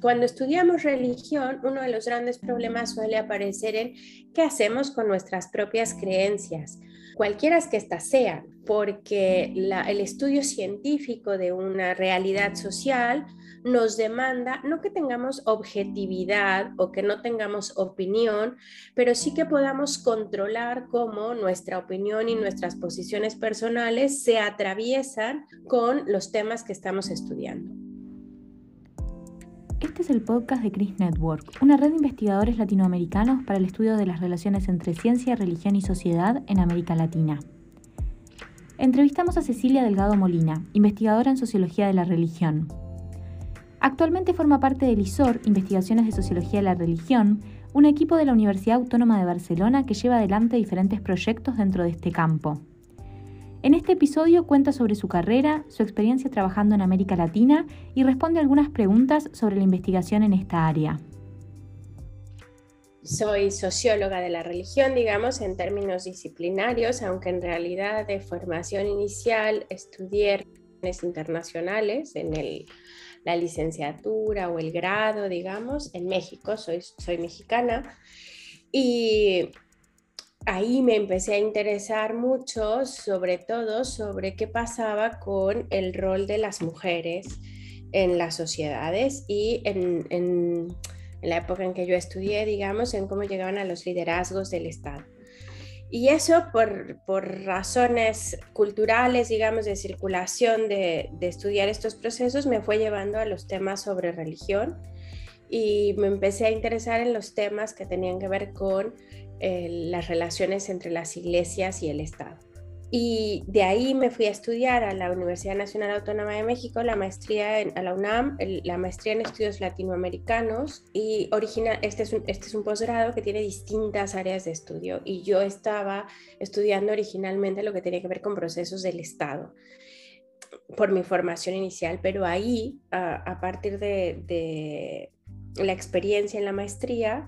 cuando estudiamos religión, uno de los grandes problemas suele aparecer en qué hacemos con nuestras propias creencias, cualquiera que éstas sean, porque el estudio científico de una realidad social nos demanda no que tengamos objetividad o que no tengamos opinión, pero sí que podamos controlar cómo nuestra opinión y nuestras posiciones personales se atraviesan con los temas que estamos estudiando. Este es el podcast de Chris Network, una red de investigadores latinoamericanos para el estudio de las relaciones entre ciencia, religión y sociedad en América Latina. Entrevistamos a Cecilia Delgado Molina, investigadora en sociología de la religión. Actualmente forma parte del ISOR, Investigaciones de Sociología de la Religión, un equipo de la Universidad Autónoma de Barcelona que lleva adelante diferentes proyectos dentro de este campo. En este episodio cuenta sobre su carrera, su experiencia trabajando en América Latina y responde algunas preguntas sobre la investigación en esta área. Soy socióloga de la religión, digamos, en términos disciplinarios, aunque en realidad de formación inicial estudié relaciones internacionales en la licenciatura o el grado, digamos, en México, soy, soy mexicana. Y ahí me empecé a interesar mucho, sobre todo sobre qué pasaba con el rol de las mujeres en las sociedades y en, la época en que yo estudié, digamos, en cómo llegaban a los liderazgos del Estado. Y eso por, razones culturales, digamos, de circulación, de, estudiar estos procesos, me fue llevando a los temas sobre religión y me empecé a interesar en los temas que tenían que ver con las relaciones entre las iglesias y el Estado. Y de ahí me fui a estudiar a la Universidad Nacional Autónoma de México, la maestría en, a la UNAM, la maestría en estudios latinoamericanos y original, este es un, este es un posgrado que tiene distintas áreas de estudio y yo estaba estudiando originalmente lo que tenía que ver con procesos del Estado por mi formación inicial, pero ahí, a, partir de la experiencia en la maestría,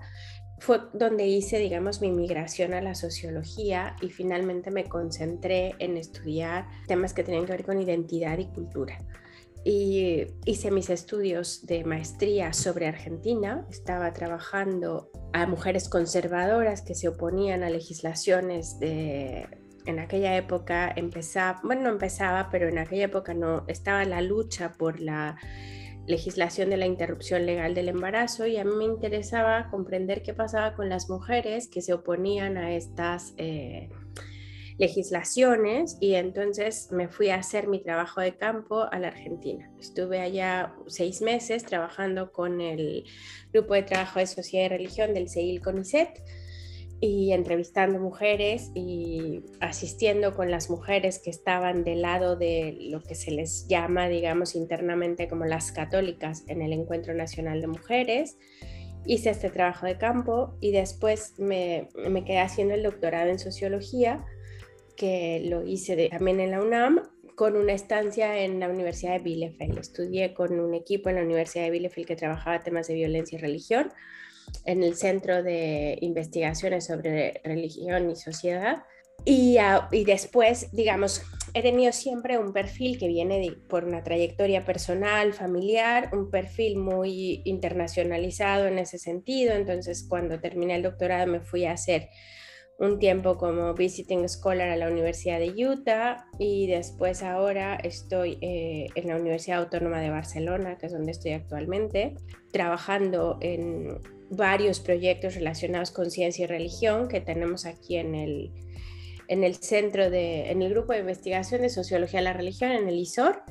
fue donde hice, digamos, mi migración a la sociología y finalmente me concentré en estudiar temas que tenían que ver con identidad y cultura. Y hice mis estudios de maestría sobre Argentina. Estaba trabajando a mujeres conservadoras que se oponían a legislaciones de... En aquella época empezaba, bueno, no empezaba, pero en aquella época no, estaba la lucha por la legislación de la interrupción legal del embarazo y a mí me interesaba comprender qué pasaba con las mujeres que se oponían a estas eh, legislaciones y entonces me fui a hacer mi trabajo de campo a la Argentina. Estuve allá seis meses trabajando con el grupo de trabajo de sociedad y religión del CEIL CONICET y entrevistando mujeres y asistiendo con las mujeres que estaban del lado de lo que se les llama, digamos, internamente como las católicas en el Encuentro Nacional de Mujeres. Hice este trabajo de campo y después me, me quedé haciendo el doctorado en sociología, que lo hice también en la UNAM, con una estancia en la Universidad de Bielefeld. Estudié con un equipo en la Universidad de Bielefeld que trabajaba temas de violencia y religión en el Centro de Investigaciones sobre Religión y Sociedad. Y, y después, digamos, he tenido siempre un perfil que viene por una trayectoria personal, familiar, un perfil muy internacionalizado en ese sentido. Entonces, cuando terminé el doctorado me fui a hacer un tiempo como visiting scholar a la Universidad de Utah y después ahora estoy eh, en la Universidad Autónoma de Barcelona, que es donde estoy actualmente, trabajando en varios proyectos relacionados con ciencia y religión que tenemos aquí en el, en el centro de, en el grupo de investigación de sociología de la religión, en el ISOR.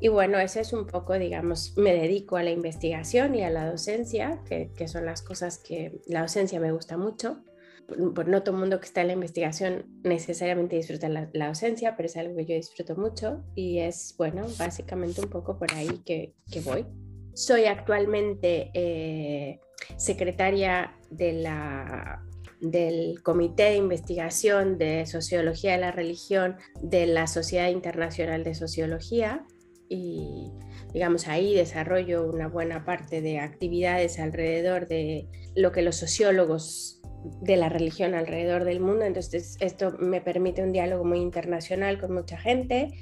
Y bueno, ese es un poco, digamos, me dedico a la investigación y a la docencia, que, que son las cosas que la docencia me gusta mucho. Por, no todo mundo que está en la investigación necesariamente disfruta la, la, docencia, pero es algo que yo disfruto mucho y es, bueno, básicamente un poco por ahí que, que voy. Soy actualmente eh, secretaria del Comité de Investigación de Sociología de la Religión de la Sociedad Internacional de Sociología y digamos ahí desarrollo una buena parte de actividades alrededor de lo que los sociólogos de la religión alrededor del mundo, entonces esto me permite un diálogo muy internacional con mucha gente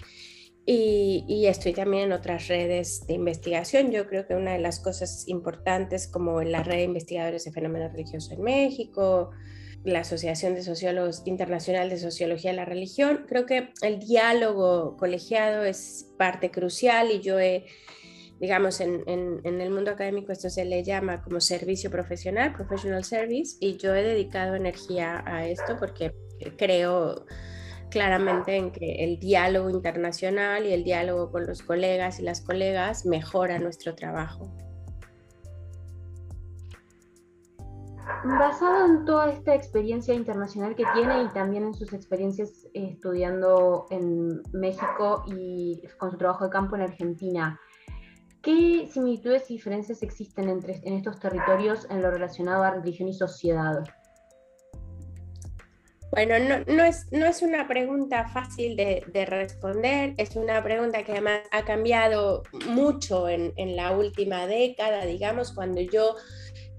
Y, estoy también en otras redes de investigación. Yo creo que una de las cosas importantes como la red de investigadores de fenómenos religiosos en México, la Asociación de Sociólogos Internacional de Sociología de la Religión, creo que el diálogo colegiado es parte crucial y yo he, digamos, en, en el mundo académico esto se le llama como servicio profesional, professional service, y yo he dedicado energía a esto porque creo claramente en que el diálogo internacional y el diálogo con los colegas y las colegas mejora nuestro trabajo. Basado en toda esta experiencia internacional que tiene y también en sus experiencias estudiando en México y con su trabajo de campo en Argentina, ¿qué similitudes y diferencias existen entre, en estos territorios en lo relacionado a religión y sociedad? Bueno, no, es, no es una pregunta fácil de, responder, es una pregunta que además ha cambiado mucho en, la última década, digamos, cuando yo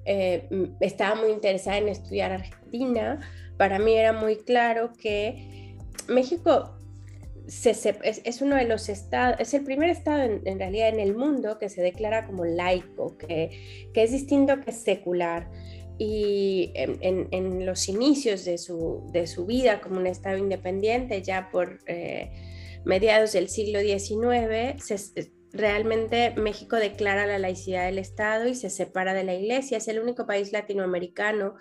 eh, estaba muy interesada en estudiar Argentina, para mí era muy claro que México es, uno de los estados, es el primer estado en, realidad en el mundo que se declara como laico, que, que es distinto que secular y en, los inicios de su, de su, vida como un Estado independiente, ya por eh, mediados del siglo XIX, realmente México declara la laicidad del Estado y se separa de la Iglesia. Es el único país latinoamericano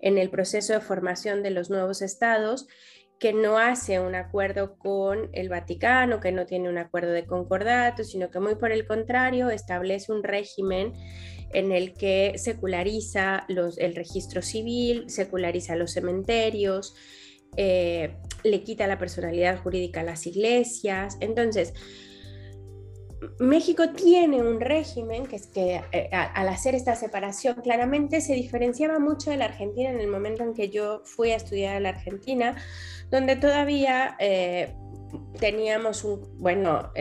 en el proceso de formación de los nuevos estados que no hace un acuerdo con el Vaticano, que no tiene un acuerdo de concordato, sino que muy por el contrario establece un régimen en el que seculariza el registro civil, seculariza los cementerios, eh, le quita la personalidad jurídica a las iglesias. Entonces, México tiene un régimen que es que eh, al hacer esta separación claramente se diferenciaba mucho de la Argentina en el momento en que yo fui a estudiar a la Argentina, donde todavía eh, teníamos un, bueno,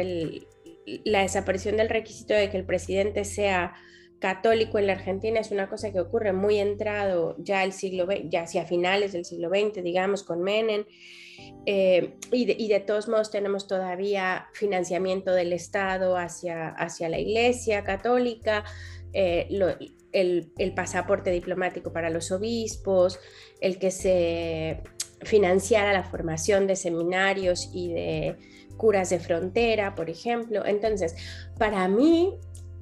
la desaparición del requisito de que el presidente sea católico en la Argentina es una cosa que ocurre muy entrado ya el siglo ya hacia finales del siglo XX, digamos, con Menem. Eh, y, de, todos modos tenemos todavía financiamiento del Estado hacia, hacia la Iglesia católica, eh, el, pasaporte diplomático para los obispos, el que se financiara la formación de seminarios y de curas de frontera, por ejemplo. Entonces, para mí,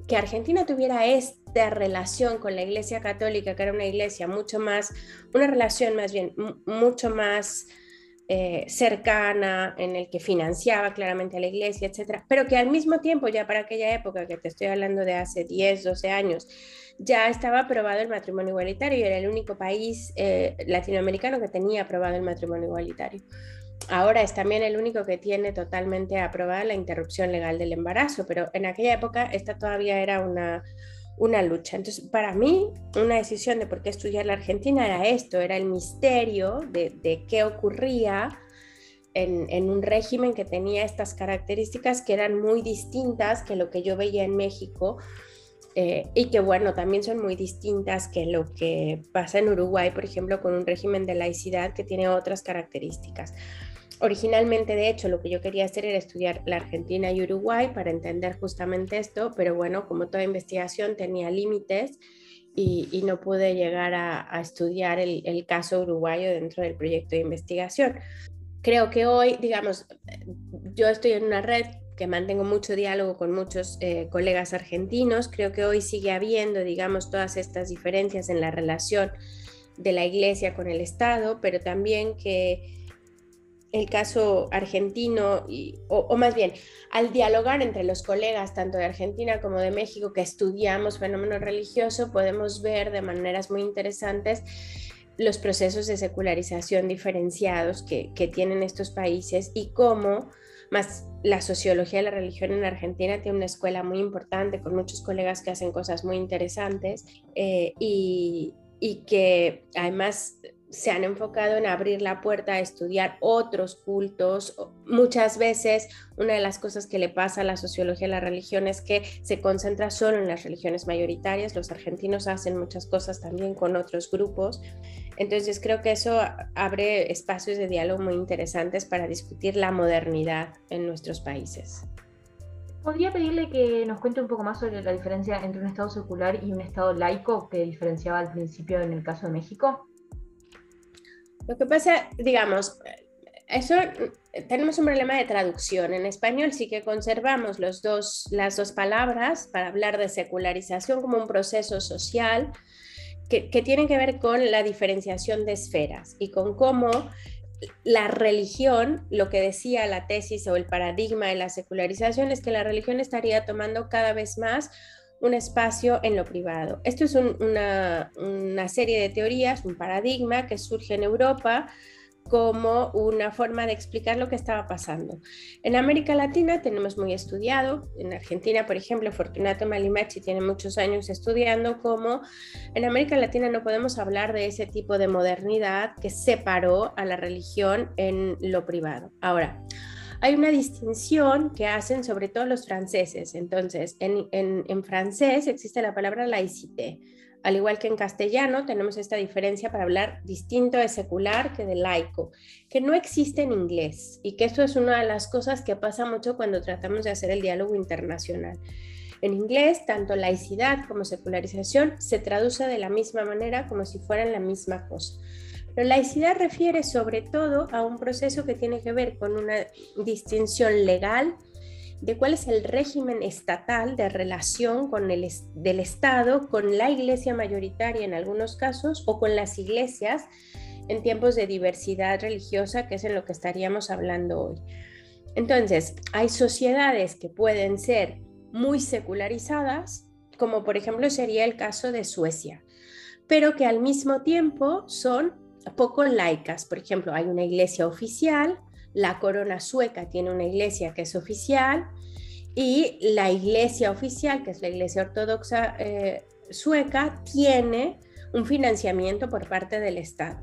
que Argentina tuviera esta relación con la Iglesia Católica, que era una iglesia mucho más, una relación más bien, mucho más eh, cercana, en el que financiaba claramente a la iglesia, etcétera, pero que al mismo tiempo, ya para aquella época, que te estoy hablando de hace 10, 12 años, ya estaba aprobado el matrimonio igualitario y era el único país eh, latinoamericano que tenía aprobado el matrimonio igualitario. Ahora es también el único que tiene totalmente aprobada la interrupción legal del embarazo, pero en aquella época esta todavía era una, una lucha. Entonces, para mí, una decisión de por qué estudiar la Argentina era esto, era el misterio de, qué ocurría en, un régimen que tenía estas características que eran muy distintas que lo que yo veía en México. Eh, y que bueno, también son muy distintas que lo que pasa en Uruguay, por ejemplo, con un régimen de laicidad que tiene otras características. Originalmente, de hecho, lo que yo quería hacer era estudiar la Argentina y Uruguay para entender justamente esto, pero bueno, como toda investigación tenía límites y, no pude llegar a, estudiar el, caso uruguayo dentro del proyecto de investigación. Creo que hoy, digamos, yo estoy en una red que mantengo mucho diálogo con muchos eh, colegas argentinos, creo que hoy sigue habiendo, digamos, todas estas diferencias en la relación de la iglesia con el Estado, pero también que el caso argentino, o, más bien, al dialogar entre los colegas tanto de Argentina como de México que estudiamos fenómeno religioso, podemos ver de maneras muy interesantes los procesos de secularización diferenciados que, tienen estos países y cómo más la sociología de la religión en Argentina tiene una escuela muy importante con muchos colegas que hacen cosas muy interesantes eh, y, y que además se han enfocado en abrir la puerta a estudiar otros cultos. Muchas veces una de las cosas que le pasa a la sociología de la religión es que se concentra solo en las religiones mayoritarias. Los argentinos hacen muchas cosas también con otros grupos. Entonces creo que eso abre espacios de diálogo muy interesantes para discutir la modernidad en nuestros países. ¿Podría pedirle que nos cuente un poco más sobre la diferencia entre un Estado secular y un Estado laico que diferenciaba al principio en el caso de México? Lo que pasa, digamos, eso tenemos un problema de traducción. En español sí que conservamos los dos, las dos palabras para hablar de secularización como un proceso social que, que tiene que ver con la diferenciación de esferas y con cómo la religión, lo que decía la tesis o el paradigma de la secularización es que la religión estaría tomando cada vez más un espacio en lo privado. Esto es una, serie de teorías, un paradigma que surge en Europa como una forma de explicar lo que estaba pasando. En América Latina tenemos muy estudiado, en Argentina, por ejemplo, Fortunato Malimachi tiene muchos años estudiando cómo en América Latina no podemos hablar de ese tipo de modernidad que separó a la religión en lo privado. Ahora, hay una distinción que hacen sobre todo los franceses. Entonces, en, francés existe la palabra laïcité. Al igual que en castellano, tenemos esta diferencia para hablar distinto de secular que de laico, que no existe en inglés y que eso es una de las cosas que pasa mucho cuando tratamos de hacer el diálogo internacional. En inglés, tanto laicidad como secularización se traduce de la misma manera como si fueran la misma cosa. Pero laicidad refiere sobre todo a un proceso que tiene que ver con una distinción legal de cuál es el régimen estatal de relación con el, del Estado con la iglesia mayoritaria en algunos casos o con las iglesias en tiempos de diversidad religiosa, que es en lo que estaríamos hablando hoy. Entonces, hay sociedades que pueden ser muy secularizadas, como por ejemplo sería el caso de Suecia, pero que al mismo tiempo son poco laicas. Por ejemplo, hay una iglesia oficial, la corona sueca tiene una iglesia que es oficial y la iglesia oficial, que es la iglesia ortodoxa eh, sueca, tiene un financiamiento por parte del Estado.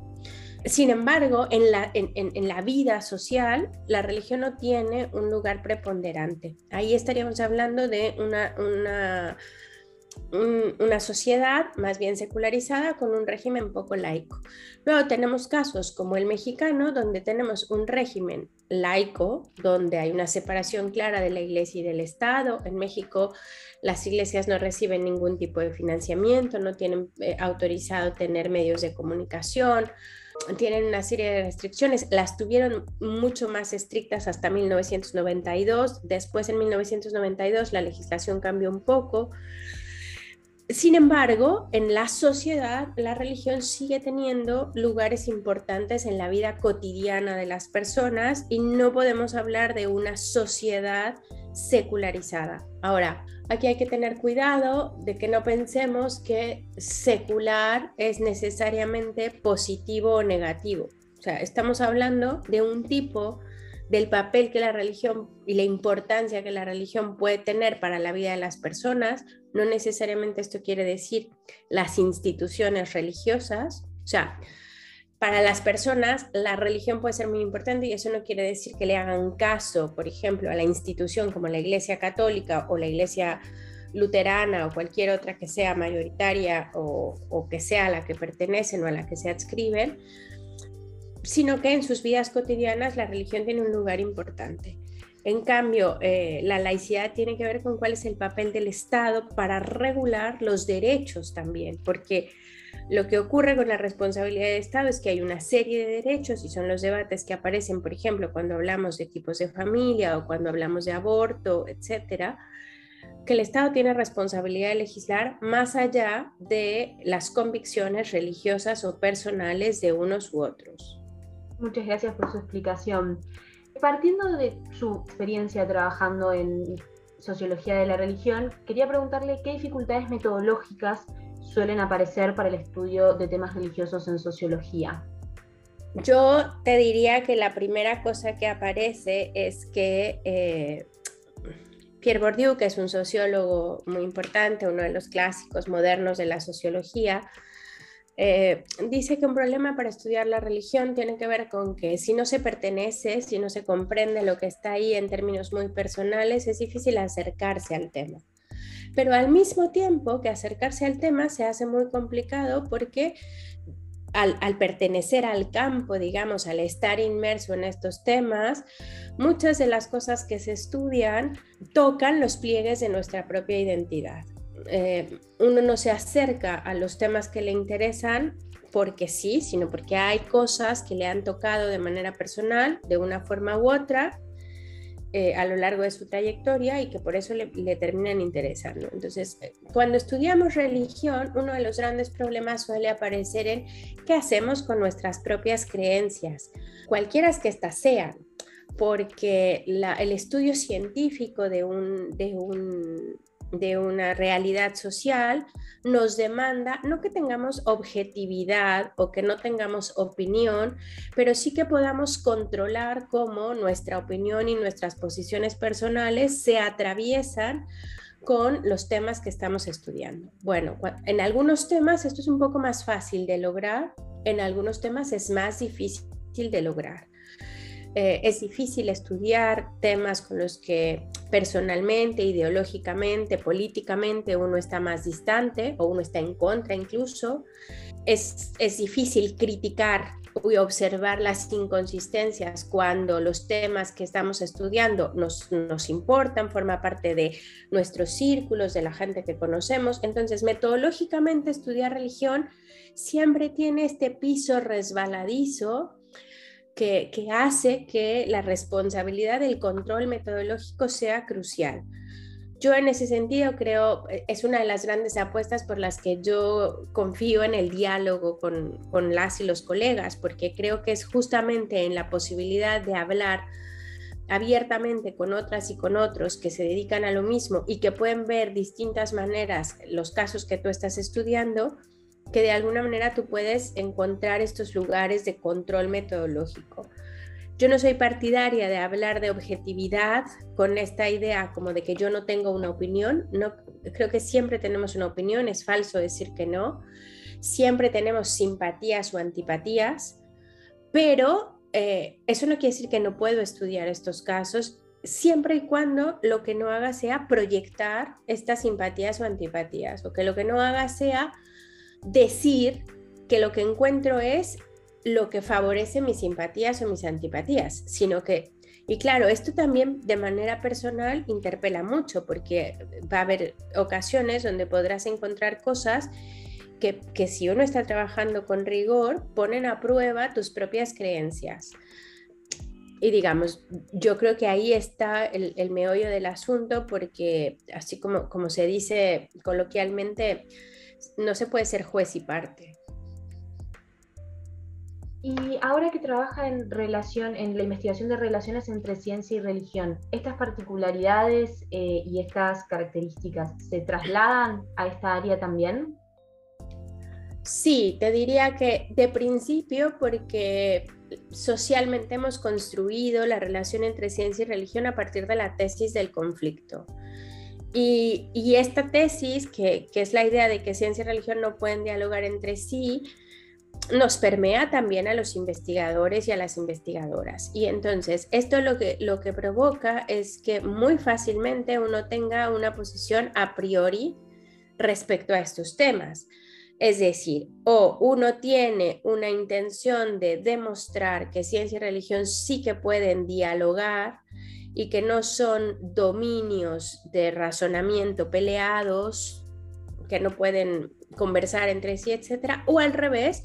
Sin embargo, en la, en la, vida social, la religión no tiene un lugar preponderante. Ahí estaríamos hablando de una, una una sociedad más bien secularizada con un régimen poco laico. Luego tenemos casos como el mexicano, donde tenemos un régimen laico, donde hay una separación clara de la iglesia y del Estado. En México las iglesias no reciben ningún tipo de financiamiento, no tienen eh, autorizado tener medios de comunicación, tienen una serie de restricciones, las tuvieron mucho más estrictas hasta 1992, después en 1992 la legislación cambió un poco. Sin embargo, en la sociedad la religión sigue teniendo lugares importantes en la vida cotidiana de las personas y no podemos hablar de una sociedad secularizada. Ahora, aquí hay que tener cuidado de que no pensemos que secular es necesariamente positivo o negativo. O sea, estamos hablando de un tipo del papel que la religión y la importancia que la religión puede tener para la vida de las personas. No necesariamente esto quiere decir las instituciones religiosas. O sea, para las personas la religión puede ser muy importante y eso no quiere decir que le hagan caso, por ejemplo, a la institución como la Iglesia Católica o la Iglesia luterana o cualquier otra que sea mayoritaria o, que sea a la que pertenecen o a la que se adscriben, sino que en sus vidas cotidianas la religión tiene un lugar importante. En cambio, eh, la laicidad tiene que ver con cuál es el papel del Estado para regular los derechos también, porque lo que ocurre con la responsabilidad del Estado es que hay una serie de derechos y son los debates que aparecen, por ejemplo, cuando hablamos de tipos de familia o cuando hablamos de aborto, etcétera, que el Estado tiene responsabilidad de legislar más allá de las convicciones religiosas o personales de unos u otros. Muchas gracias por su explicación. Partiendo de su experiencia trabajando en sociología de la religión, quería preguntarle qué dificultades metodológicas suelen aparecer para el estudio de temas religiosos en sociología. Yo te diría que la primera cosa que aparece es que eh, Pierre Bourdieu, que es un sociólogo muy importante, uno de los clásicos modernos de la sociología, Eh, dice que un problema para estudiar la religión tiene que ver con que si no se pertenece, si no se comprende lo que está ahí en términos muy personales, es difícil acercarse al tema. Pero al mismo tiempo que acercarse al tema se hace muy complicado porque al, al, pertenecer al campo, digamos, al estar inmerso en estos temas, muchas de las cosas que se estudian tocan los pliegues de nuestra propia identidad. Eh, uno no se acerca a los temas que le interesan porque sí, sino porque hay cosas que le han tocado de manera personal, de una forma u otra, eh, a lo largo de su trayectoria y que por eso le, terminan interesando. Entonces, cuando estudiamos religión, uno de los grandes problemas suele aparecer en qué hacemos con nuestras propias creencias, cualquiera que éstas sean, porque el estudio científico de un, de un de una realidad social nos demanda no que tengamos objetividad o que no tengamos opinión, pero sí que podamos controlar cómo nuestra opinión y nuestras posiciones personales se atraviesan con los temas que estamos estudiando. Bueno, en algunos temas esto es un poco más fácil de lograr, en algunos temas es más difícil de lograr. Eh, es difícil estudiar temas con los que personalmente, ideológicamente, políticamente uno está más distante o uno está en contra incluso. Es, es difícil criticar y observar las inconsistencias cuando los temas que estamos estudiando nos, nos importan, forma parte de nuestros círculos, de la gente que conocemos. Entonces, metodológicamente estudiar religión siempre tiene este piso resbaladizo que, hace que la responsabilidad del control metodológico sea crucial. Yo en ese sentido creo, eh, es una de las grandes apuestas por las que yo confío en el diálogo con, con las y los colegas, porque creo que es justamente en la posibilidad de hablar abiertamente con otras y con otros que se dedican a lo mismo y que pueden ver distintas maneras los casos que tú estás estudiando, que de alguna manera tú puedes encontrar estos lugares de control metodológico. Yo no soy partidaria de hablar de objetividad con esta idea como de que yo no tengo una opinión. No, creo que siempre tenemos una opinión, es falso decir que no. Siempre tenemos simpatías o antipatías, pero eh, eso no quiere decir que no puedo estudiar estos casos siempre y cuando lo que no haga sea proyectar estas simpatías o antipatías, o que lo que no haga sea decir que lo que encuentro es lo que favorece mis simpatías o mis antipatías, sino que, y claro, esto también de manera personal interpela mucho porque va a haber ocasiones donde podrás encontrar cosas que, que si uno está trabajando con rigor ponen a prueba tus propias creencias. Y digamos, yo creo que ahí está el, el meollo del asunto porque así como, como se dice coloquialmente, no se puede ser juez y parte. Y ahora que trabaja en relación, en la investigación de relaciones entre ciencia y religión, ¿estas particularidades eh, y estas características se trasladan a esta área también? Sí, te diría que de principio, porque socialmente hemos construido la relación entre ciencia y religión a partir de la tesis del conflicto. Y, esta tesis, que, es la idea de que ciencia y religión no pueden dialogar entre sí, nos permea también a los investigadores y a las investigadoras. Y entonces, esto lo que, lo que provoca es que muy fácilmente uno tenga una posición a priori respecto a estos temas. Es decir, o uno tiene una intención de demostrar que ciencia y religión sí que pueden dialogar y que no son dominios de razonamiento peleados, que no pueden conversar entre sí, etcétera, o al revés,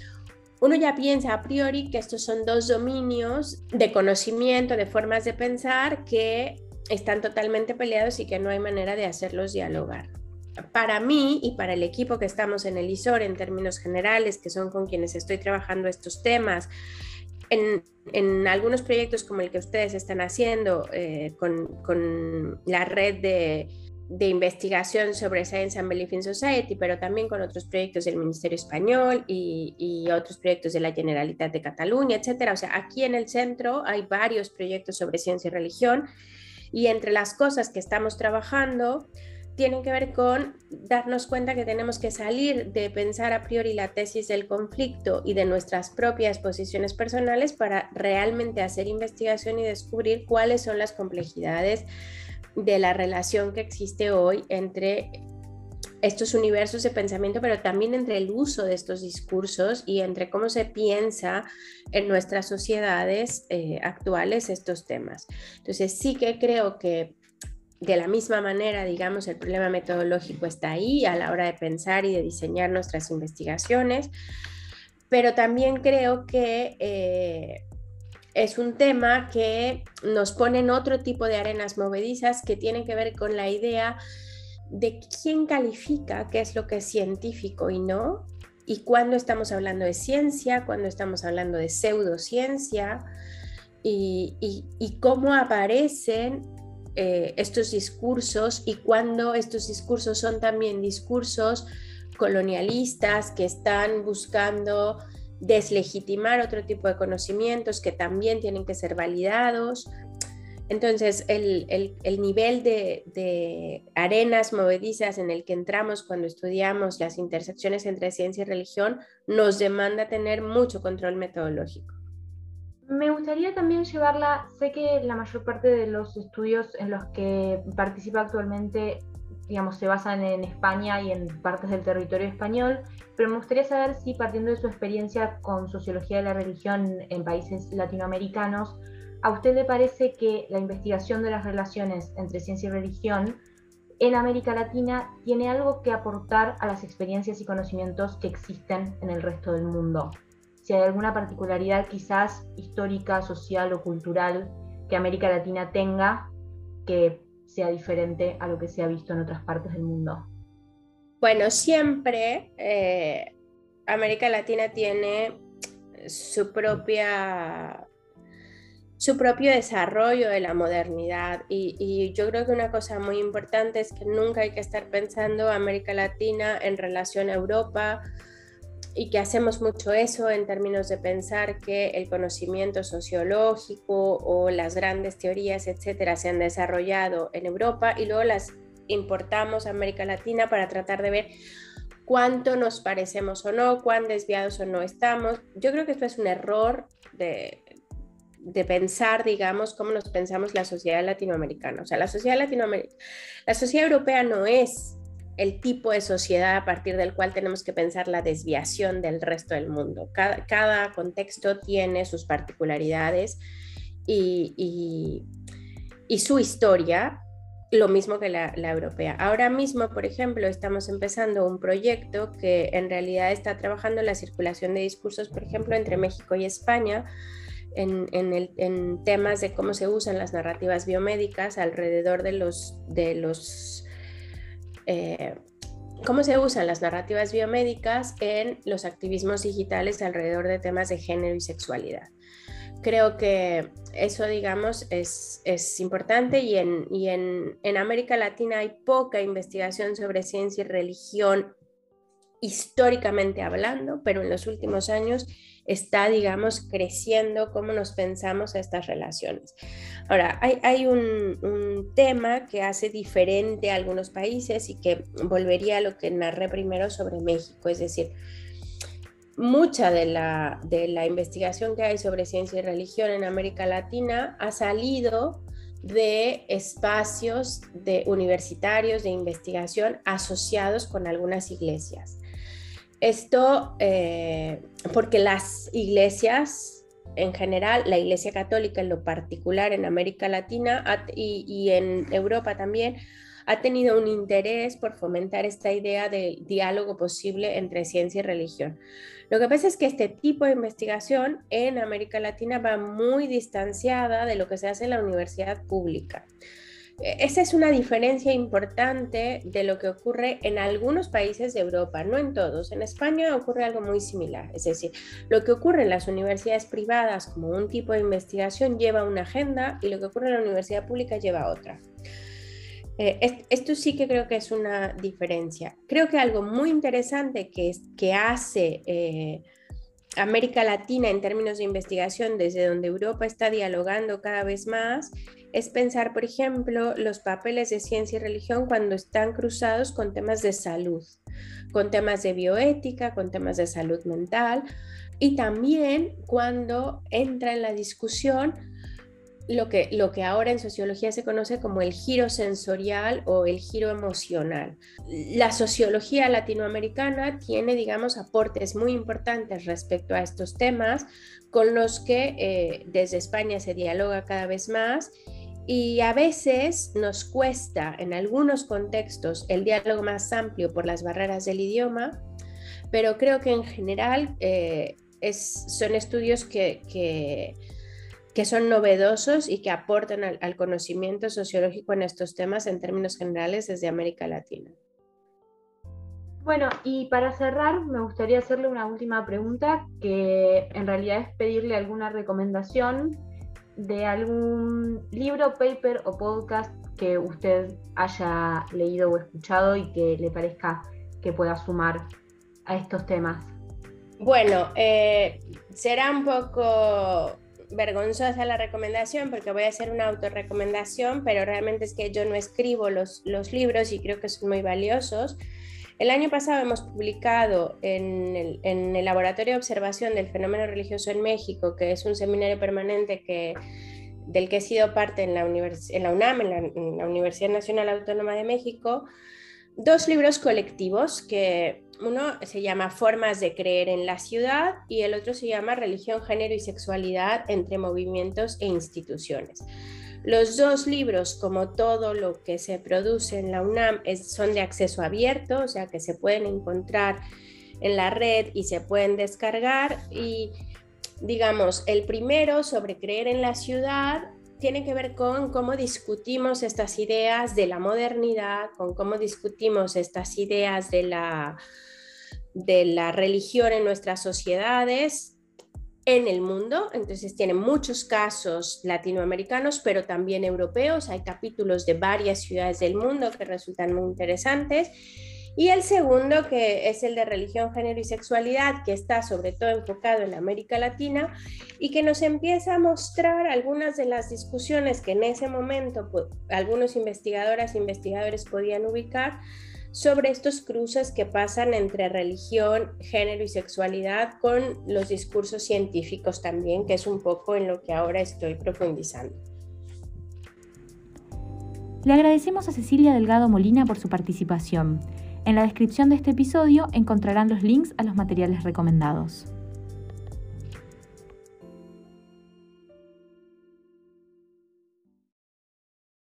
uno ya piensa a priori que estos son dos dominios de conocimiento, de formas de pensar que están totalmente peleados y que no hay manera de hacerlos dialogar. Para mí y para el equipo que estamos en el ISOR en términos generales, que son con quienes estoy trabajando estos temas, en, algunos proyectos como el que ustedes están haciendo eh, con, la red de, investigación sobre Science and Belief in Society, pero también con otros proyectos del Ministerio Español y, otros proyectos de la Generalitat de Cataluña, etcétera. O sea, aquí en el centro hay varios proyectos sobre ciencia y religión y entre las cosas que estamos trabajando tiene que ver con darnos cuenta que tenemos que salir de pensar a priori la tesis del conflicto y de nuestras propias posiciones personales para realmente hacer investigación y descubrir cuáles son las complejidades de la relación que existe hoy entre estos universos de pensamiento, pero también entre el uso de estos discursos y entre cómo se piensa en nuestras sociedades eh, actuales estos temas. Entonces sí que creo que de la misma manera, digamos, el problema metodológico está ahí a la hora de pensar y de diseñar nuestras investigaciones, pero también creo que eh, es un tema que nos pone en otro tipo de arenas movedizas que tienen que ver con la idea de quién califica qué es lo que es científico y no, y cuándo estamos hablando de ciencia, cuándo estamos hablando de pseudociencia, y, y, cómo aparecen eh, estos discursos y cuándo estos discursos son también discursos colonialistas que están buscando deslegitimar otro tipo de conocimientos que también tienen que ser validados entonces, el, nivel de, arenas movedizas en el que entramos cuando estudiamos las intersecciones entre ciencia y religión nos demanda tener mucho control metodológico. Me gustaría también llevarla, sé que la mayor parte de los estudios en los que participa actualmente, digamos, se basan en España y en partes del territorio español, pero me gustaría saber si partiendo de su experiencia con sociología de la religión en países latinoamericanos, ¿A usted le parece que la investigación de las relaciones entre ciencia y religión en América Latina tiene algo que aportar a las experiencias y conocimientos que existen en el resto del mundo? Si hay alguna particularidad quizás histórica, social o cultural que América Latina tenga que sea diferente a lo que se ha visto en otras partes del mundo. Bueno, siempre eh, América Latina tiene su propia su propio desarrollo de la modernidad. Y, yo creo que una cosa muy importante es que nunca hay que estar pensando América Latina en relación a Europa y que hacemos mucho eso en términos de pensar que el conocimiento sociológico o las grandes teorías, etcétera, se han desarrollado en Europa y luego las importamos a América Latina para tratar de ver cuánto nos parecemos o no, cuán desviados o no estamos. Yo creo que esto es un error de, de pensar, digamos, cómo nos pensamos la sociedad latinoamericana. O sea, la sociedad latinoamericana, la sociedad europea no es el tipo de sociedad a partir del cual tenemos que pensar la desviación del resto del mundo. Cada, contexto tiene sus particularidades y, su historia, lo mismo que la, europea. Ahora mismo, por ejemplo, estamos empezando un proyecto que en realidad está trabajando en la circulación de discursos, por ejemplo, entre México y España, en, temas de cómo se usan las narrativas biomédicas alrededor de los, de los eh, cómo se usan las narrativas biomédicas en los activismos digitales alrededor de temas de género y sexualidad. Creo que eso, digamos, es, importante y, en, y en, en América Latina hay poca investigación sobre ciencia y religión históricamente hablando, pero en los últimos años está, digamos, creciendo cómo nos pensamos estas relaciones. Ahora, hay, un, tema que hace diferente a algunos países y que volvería a lo que narré primero sobre México, es decir, mucha de la, de la investigación que hay sobre ciencia y religión en América Latina ha salido de espacios de universitarios de investigación asociados con algunas iglesias. Esto eh, porque las iglesias en general, la Iglesia Católica en lo particular en América Latina y, en Europa también, ha tenido un interés por fomentar esta idea de diálogo posible entre ciencia y religión. Lo que pasa es que este tipo de investigación en América Latina va muy distanciada de lo que se hace en la universidad pública. E-, esa es una diferencia importante de lo que ocurre en algunos países de Europa, no en todos. En España ocurre algo muy similar, es decir, lo que ocurre en las universidades privadas como un tipo de investigación lleva una agenda y lo que ocurre en la universidad pública lleva otra. Eh, esto sí que creo que es una diferencia. Creo que algo muy interesante que, que hace eh, América Latina en términos de investigación, desde donde Europa está dialogando cada vez más, es pensar, por ejemplo, los papeles de ciencia y religión cuando están cruzados con temas de salud, con temas de bioética, con temas de salud mental y también cuando entra en la discusión lo que, lo que ahora en sociología se conoce como el giro sensorial o el giro emocional. La sociología latinoamericana tiene, digamos, aportes muy importantes respecto a estos temas con los que eh, desde España se dialoga cada vez más y a veces nos cuesta en algunos contextos el diálogo más amplio por las barreras del idioma, pero creo que en general eh, son estudios que, son novedosos y que aportan al, conocimiento sociológico en estos temas en términos generales desde América Latina. Bueno, y para cerrar, me gustaría hacerle una última pregunta, que en realidad es pedirle alguna recomendación de algún libro, paper o podcast que usted haya leído o escuchado y que le parezca que pueda sumar a estos temas. Bueno, eh, será un poco vergonzosa la recomendación porque voy a hacer una autorrecomendación, pero realmente es que yo no escribo los, los libros y creo que son muy valiosos. El año pasado hemos publicado en el, Laboratorio de Observación del Fenómeno Religioso en México, que es un seminario permanente que, del que he sido parte en la, en la UNAM, en la, Universidad Nacional Autónoma de México, dos libros colectivos que uno se llama Formas de creer en la ciudad y el otro se llama Religión, género y sexualidad entre movimientos e instituciones. Los dos libros, como todo lo que se produce en la UNAM, son de acceso abierto, o sea que se pueden encontrar en la red y se pueden descargar. Y digamos, el primero sobre creer en la ciudad tiene que ver con cómo discutimos estas ideas de la modernidad, con cómo discutimos estas ideas de la, de la religión en nuestras sociedades en el mundo, entonces tiene muchos casos latinoamericanos, pero también europeos, hay capítulos de varias ciudades del mundo que resultan muy interesantes. Y el segundo, que es el de religión, género y sexualidad, que está sobre todo enfocado en América Latina y que nos empieza a mostrar algunas de las discusiones que en ese momento pues, algunos investigadoras e investigadores podían ubicar sobre estos cruces que pasan entre religión, género y sexualidad con los discursos científicos también, que es un poco en lo que ahora estoy profundizando. Le agradecemos a Cecilia Delgado Molina por su participación. En la descripción de este episodio encontrarán los links a los materiales recomendados.